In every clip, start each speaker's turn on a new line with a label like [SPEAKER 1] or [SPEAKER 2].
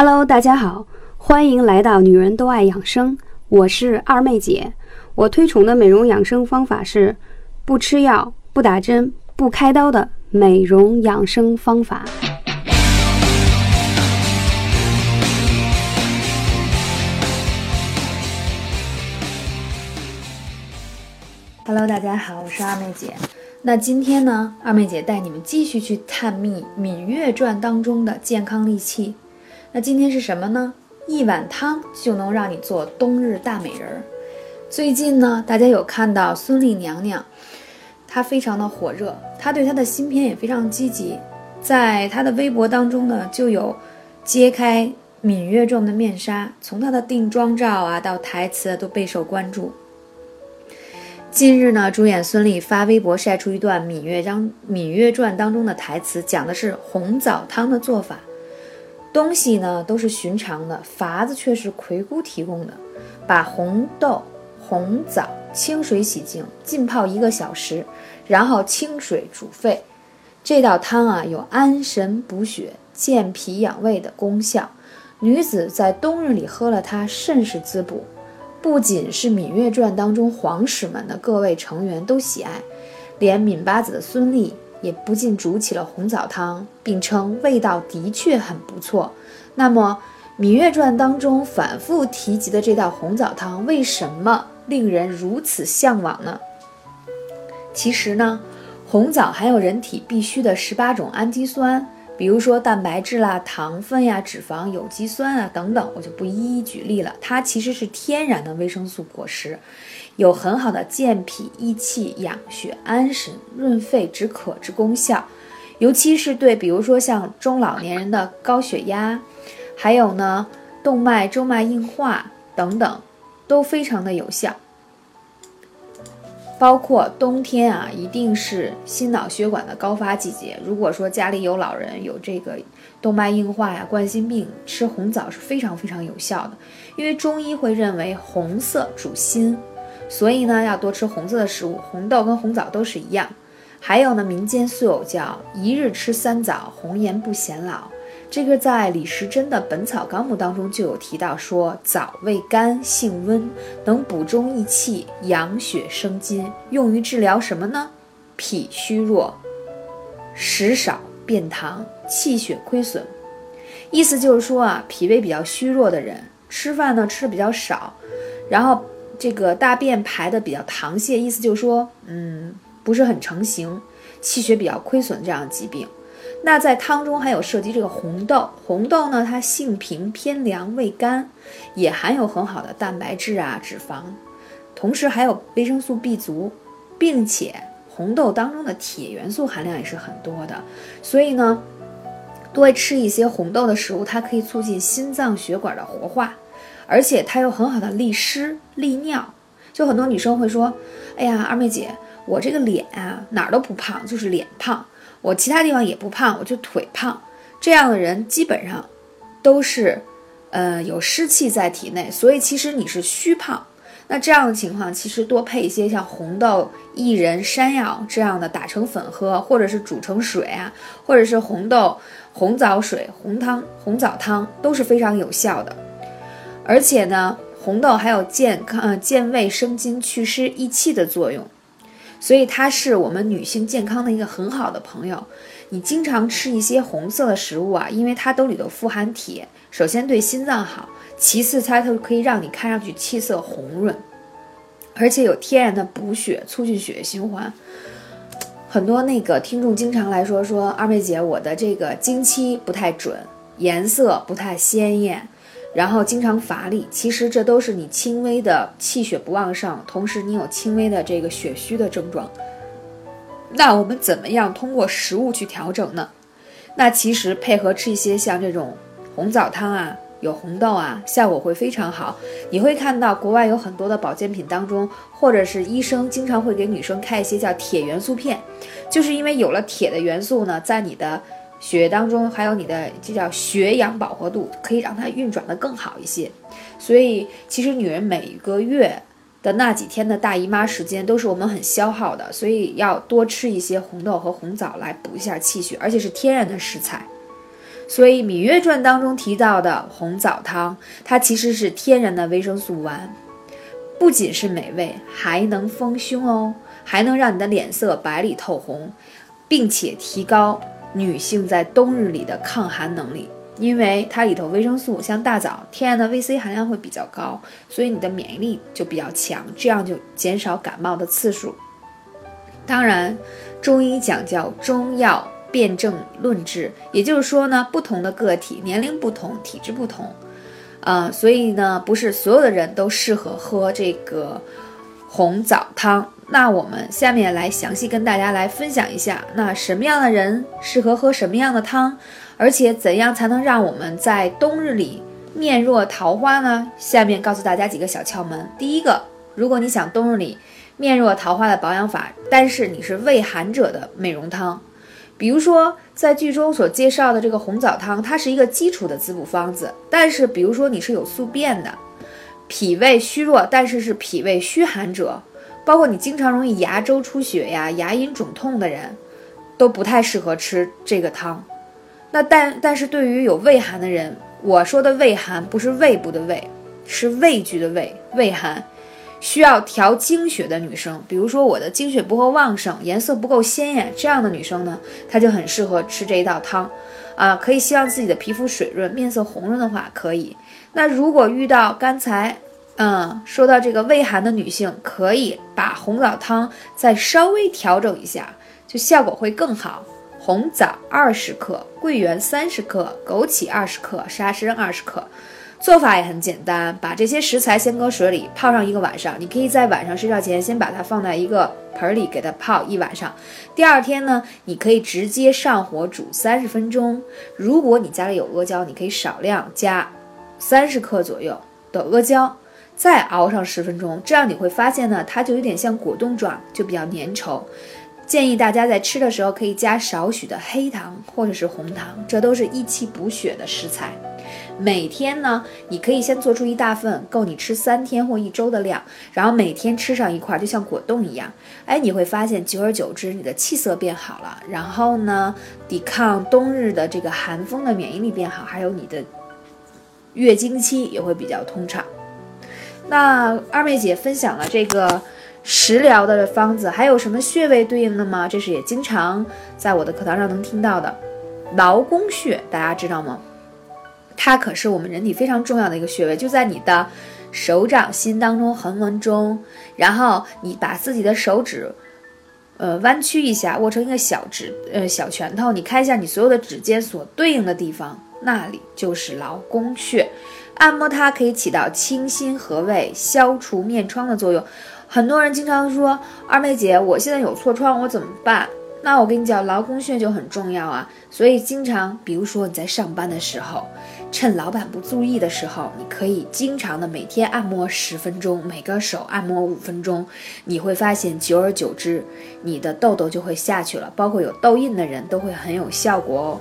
[SPEAKER 1] Hello，大家好，欢迎来到女人都爱养生，我是二妹姐。我推崇的美容养生方法是不吃药、不打针、不开刀的美容养生方法。Hello，大家好，我是二妹姐。那今天呢，二妹姐带你们继续去探秘《芈月传》当中的健康利器。那今天是什么呢？一碗汤就能让你做冬日大美人儿。最近呢，大家有看到孙俪娘娘，她非常的火热，她对她的新片也非常积极，在她的微博当中呢，就有揭开《芈月传》的面纱，从她的定妆照啊到台词都备受关注。近日呢，主演孙俪发微博晒出一段《芈月章》《芈月传》当中的台词，讲的是红枣汤的做法。东西呢都是寻常的，法子却是葵姑提供的。把红豆、红枣清水洗净，浸泡一个小时，然后清水煮沸。这道汤啊有安神补血、健脾养胃的功效，女子在冬日里喝了它甚是滋补。不仅是《芈月传》当中皇室们的各位成员都喜爱，连芈八子的孙俪也不禁煮起了红枣汤，并称味道的确很不错。那么，《芈月传》当中反复提及的这道红枣汤，为什么令人如此向往呢？其实呢，红枣含有人体必需的十八种氨基酸。比如说蛋白质啦、糖分呀、脂肪、有机酸啊等等，我就不一一举例了。它其实是天然的维生素果实，有很好的健脾益气、养血安神、润肺止渴之功效。尤其是对比如说像中老年人的高血压，还有呢动脉粥脉硬化等等，都非常的有效。包括冬天啊，一定是心脑血管的高发季节。如果说家里有老人有这个动脉硬化呀、冠心病，吃红枣是非常非常有效的。因为中医会认为红色主心，所以呢要多吃红色的食物，红豆跟红枣都是一样。还有呢，民间素有叫一日吃三枣，红颜不显老。这个在李时珍的《本草纲目》当中就有提到，说枣味甘，性温，能补中益气，养血生津，用于治疗什么呢？脾虚弱、食少、便溏、气血亏损。意思就是说啊，脾胃比较虚弱的人，吃饭呢吃的比较少，然后这个大便排的比较溏泻，意思就是说，嗯，不是很成型，气血比较亏损这样的疾病。那在汤中还有涉及这个红豆，红豆呢，它性平偏凉，味甘，也含有很好的蛋白质啊、脂肪，同时还有维生素 B 族，并且红豆当中的铁元素含量也是很多的，所以呢，多吃一些红豆的食物，它可以促进心脏血管的活化，而且它又很好的利湿利尿。就很多女生会说：“哎呀，二妹姐，我这个脸啊哪儿都不胖，就是脸胖。”我其他地方也不胖，我就腿胖。这样的人基本上都是，呃，有湿气在体内，所以其实你是虚胖。那这样的情况，其实多配一些像红豆、薏仁、山药这样的打成粉喝，或者是煮成水啊，或者是红豆、红枣水、红汤、红枣汤都是非常有效的。而且呢，红豆还有健康、健胃生津、祛湿益气的作用。所以它是我们女性健康的一个很好的朋友。你经常吃一些红色的食物啊，因为它都里头富含铁，首先对心脏好，其次它就可以让你看上去气色红润，而且有天然的补血、促进血液循环。很多那个听众经常来说说二妹姐，我的这个经期不太准，颜色不太鲜艳。然后经常乏力，其实这都是你轻微的气血不旺盛，同时你有轻微的这个血虚的症状。那我们怎么样通过食物去调整呢？那其实配合吃一些像这种红枣汤啊，有红豆啊，效果会非常好。你会看到国外有很多的保健品当中，或者是医生经常会给女生开一些叫铁元素片，就是因为有了铁的元素呢，在你的。血液当中还有你的这叫血氧饱和度，可以让它运转的更好一些。所以其实女人每个月的那几天的大姨妈时间都是我们很消耗的，所以要多吃一些红豆和红枣来补一下气血，而且是天然的食材。所以《芈月传》当中提到的红枣汤，它其实是天然的维生素丸，不仅是美味，还能丰胸哦，还能让你的脸色白里透红，并且提高女性在冬日里的抗寒能力。因为它里头维生素像大枣天然的 VC 含量会比较高，所以你的免疫力就比较强，这样就减少感冒的次数。当然，中医讲叫中药辨证论治，也就是说呢，不同的个体年龄不同，体质不同，呃，所以呢，不是所有的人都适合喝这个红枣汤。那我们下面来详细跟大家来分享一下，那什么样的人适合喝什么样的汤？而且怎样才能让我们在冬日里面若桃花呢？下面告诉大家几个小窍门。第一个，如果你想冬日里面若桃花的保养法，但是你是胃寒者的美容汤，比如说在剧中所介绍的这个红枣汤，它是一个基础的滋补方子。但是比如说你是有宿便的，脾胃虚弱，但是是脾胃虚寒者，包括你经常容易牙周出血呀、牙龈肿痛的人，都不太适合吃这个汤。那但但是对于有胃寒的人，我说的胃寒不是胃部的胃，是畏惧的畏，胃寒，需要调经血的女生，比如说我的经血不够旺盛，颜色不够鲜艳，这样的女生呢，她就很适合吃这一道汤，啊，可以希望自己的皮肤水润，面色红润的话可以。那如果遇到刚才，嗯，说到这个胃寒的女性，可以把红枣汤再稍微调整一下，就效果会更好。红枣二十克，桂圆三十克，枸杞二十克，沙参二十克。做法也很简单，把这些食材先搁水里泡上一个晚上。你可以在晚上睡觉前先把它放在一个盆里，给它泡一晚上。第二天呢，你可以直接上火煮三十分钟。如果你家里有阿胶，你可以少量加三十克左右的阿胶，再熬上十分钟。这样你会发现呢，它就有点像果冻状，就比较粘稠。建议大家在吃的时候可以加少许的黑糖或者是红糖，这都是益气补血的食材。每天呢，你可以先做出一大份，够你吃三天或一周的量，然后每天吃上一块，就像果冻一样。哎，你会发现，久而久之，你的气色变好了，然后呢，抵抗冬日的这个寒风的免疫力变好，还有你的月经期也会比较通畅。那二妹姐分享了这个。食疗的方子还有什么穴位对应的吗？这是也经常在我的课堂上能听到的，劳宫穴，大家知道吗？它可是我们人体非常重要的一个穴位，就在你的手掌心当中横纹中，然后你把自己的手指，呃，弯曲一下，握成一个小指，呃，小拳头，你看一下你所有的指尖所对应的地方，那里就是劳宫穴，按摩它可以起到清心和胃、消除面疮的作用。很多人经常说二妹姐，我现在有痤疮，我怎么办？那我跟你讲，劳宫穴就很重要啊。所以经常，比如说你在上班的时候，趁老板不注意的时候，你可以经常的每天按摩十分钟，每个手按摩五分钟，你会发现，久而久之，你的痘痘就会下去了。包括有痘印的人都会很有效果哦。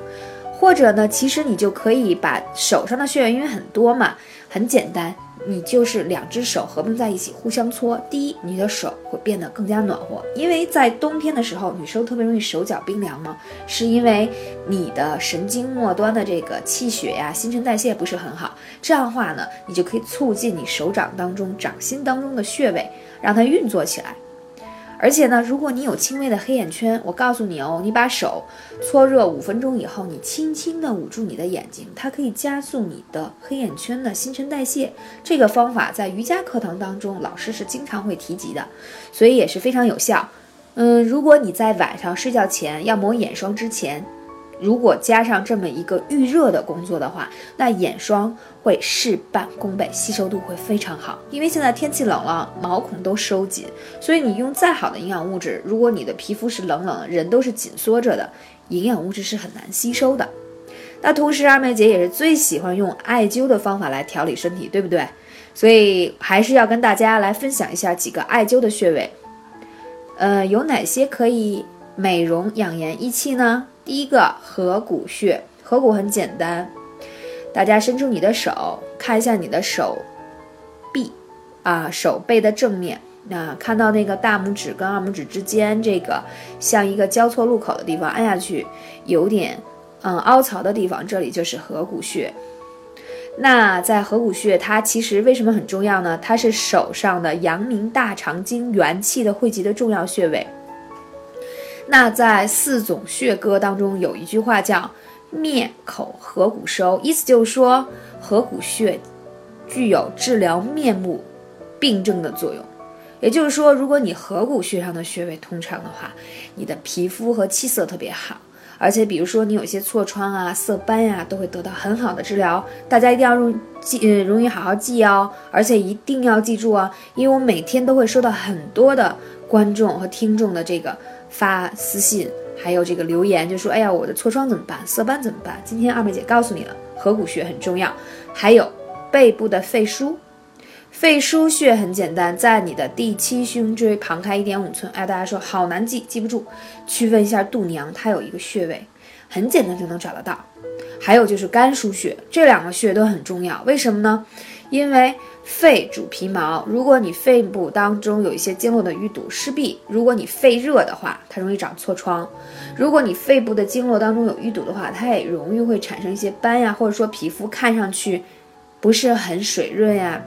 [SPEAKER 1] 或者呢，其实你就可以把手上的穴位，因为很多嘛，很简单。你就是两只手合并在一起互相搓，第一，你的手会变得更加暖和，因为在冬天的时候，女生特别容易手脚冰凉嘛，是因为你的神经末端的这个气血呀、新陈代谢不是很好。这样的话呢，你就可以促进你手掌当中、掌心当中的穴位，让它运作起来。而且呢，如果你有轻微的黑眼圈，我告诉你哦，你把手搓热五分钟以后，你轻轻的捂住你的眼睛，它可以加速你的黑眼圈的新陈代谢。这个方法在瑜伽课堂当中，老师是经常会提及的，所以也是非常有效。嗯，如果你在晚上睡觉前要抹眼霜之前。如果加上这么一个预热的工作的话，那眼霜会事半功倍，吸收度会非常好。因为现在天气冷了，毛孔都收紧，所以你用再好的营养物质，如果你的皮肤是冷冷，人都是紧缩着的，营养物质是很难吸收的。那同时，二妹姐也是最喜欢用艾灸的方法来调理身体，对不对？所以还是要跟大家来分享一下几个艾灸的穴位。呃，有哪些可以美容养颜益气呢？第一个合谷穴，合谷很简单，大家伸出你的手，看一下你的手臂啊，手背的正面，那看到那个大拇指跟二拇指之间这个像一个交错路口的地方，按下去有点嗯凹槽的地方，这里就是合谷穴。那在合谷穴，它其实为什么很重要呢？它是手上的阳明大肠经元气的汇集的重要穴位。那在四种穴歌当中，有一句话叫“面口合谷收”，意思就是说合谷穴具有治疗面目病症的作用。也就是说，如果你合谷穴上的穴位通畅的话，你的皮肤和气色特别好。而且，比如说你有些痤疮啊、色斑呀，都会得到很好的治疗。大家一定要容记，呃，容易好好记哦。而且一定要记住啊，因为我每天都会收到很多的观众和听众的这个发私信，还有这个留言，就说：“哎呀，我的痤疮怎么办？色斑怎么办？”今天二妹姐告诉你了，合谷穴很重要，还有背部的肺腧。肺腧穴很简单，在你的第七胸椎旁开一点五寸。哎，大家说好难记，记不住，去问一下度娘，它有一个穴位，很简单就能找得到。还有就是肝腧穴，这两个穴都很重要。为什么呢？因为肺主皮毛，如果你肺部当中有一些经络的淤堵、湿闭，如果你肺热的话，它容易长痤疮；如果你肺部的经络当中有淤堵的话，它也容易会产生一些斑呀，或者说皮肤看上去不是很水润呀。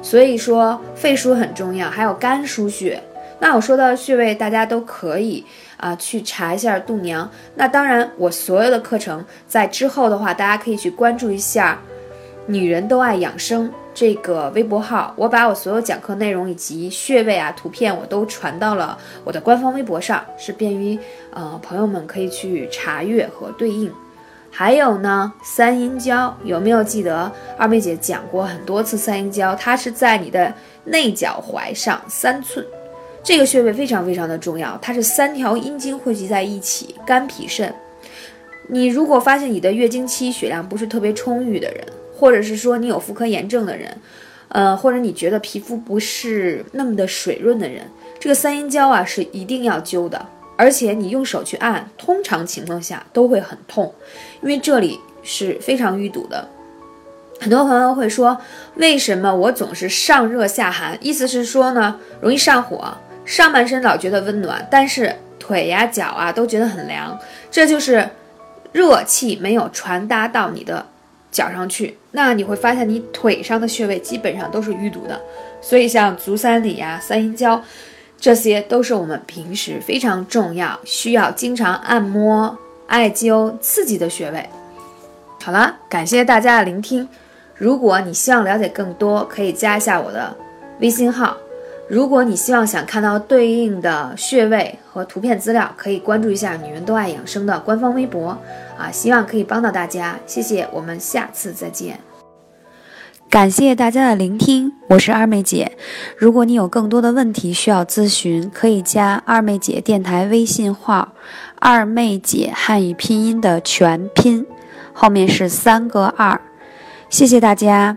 [SPEAKER 1] 所以说肺腧很重要，还有肝腧穴。那我说到穴位，大家都可以啊去查一下度娘。那当然，我所有的课程在之后的话，大家可以去关注一下“女人都爱养生”这个微博号。我把我所有讲课内容以及穴位啊图片，我都传到了我的官方微博上，是便于呃朋友们可以去查阅和对应。还有呢，三阴交有没有记得？二妹姐讲过很多次三阴交，它是在你的内脚踝上三寸，这个穴位非常非常的重要，它是三条阴经汇集在一起，肝脾肾。你如果发现你的月经期血量不是特别充裕的人，或者是说你有妇科炎症的人，呃，或者你觉得皮肤不是那么的水润的人，这个三阴交啊是一定要灸的。而且你用手去按，通常情况下都会很痛，因为这里是非常淤堵的。很多朋友会说，为什么我总是上热下寒？意思是说呢，容易上火，上半身老觉得温暖，但是腿呀、脚啊都觉得很凉，这就是热气没有传达到你的脚上去。那你会发现，你腿上的穴位基本上都是淤堵的。所以像足三里呀、三阴交。这些都是我们平时非常重要、需要经常按摩、艾灸、刺激的穴位。好了，感谢大家的聆听。如果你希望了解更多，可以加一下我的微信号。如果你希望想看到对应的穴位和图片资料，可以关注一下“女人都爱养生”的官方微博。啊，希望可以帮到大家，谢谢，我们下次再见。感谢大家的聆听，我是二妹姐。如果你有更多的问题需要咨询，可以加二妹姐电台微信号“二妹姐汉语拼音”的全拼，后面是三个二。谢谢大家，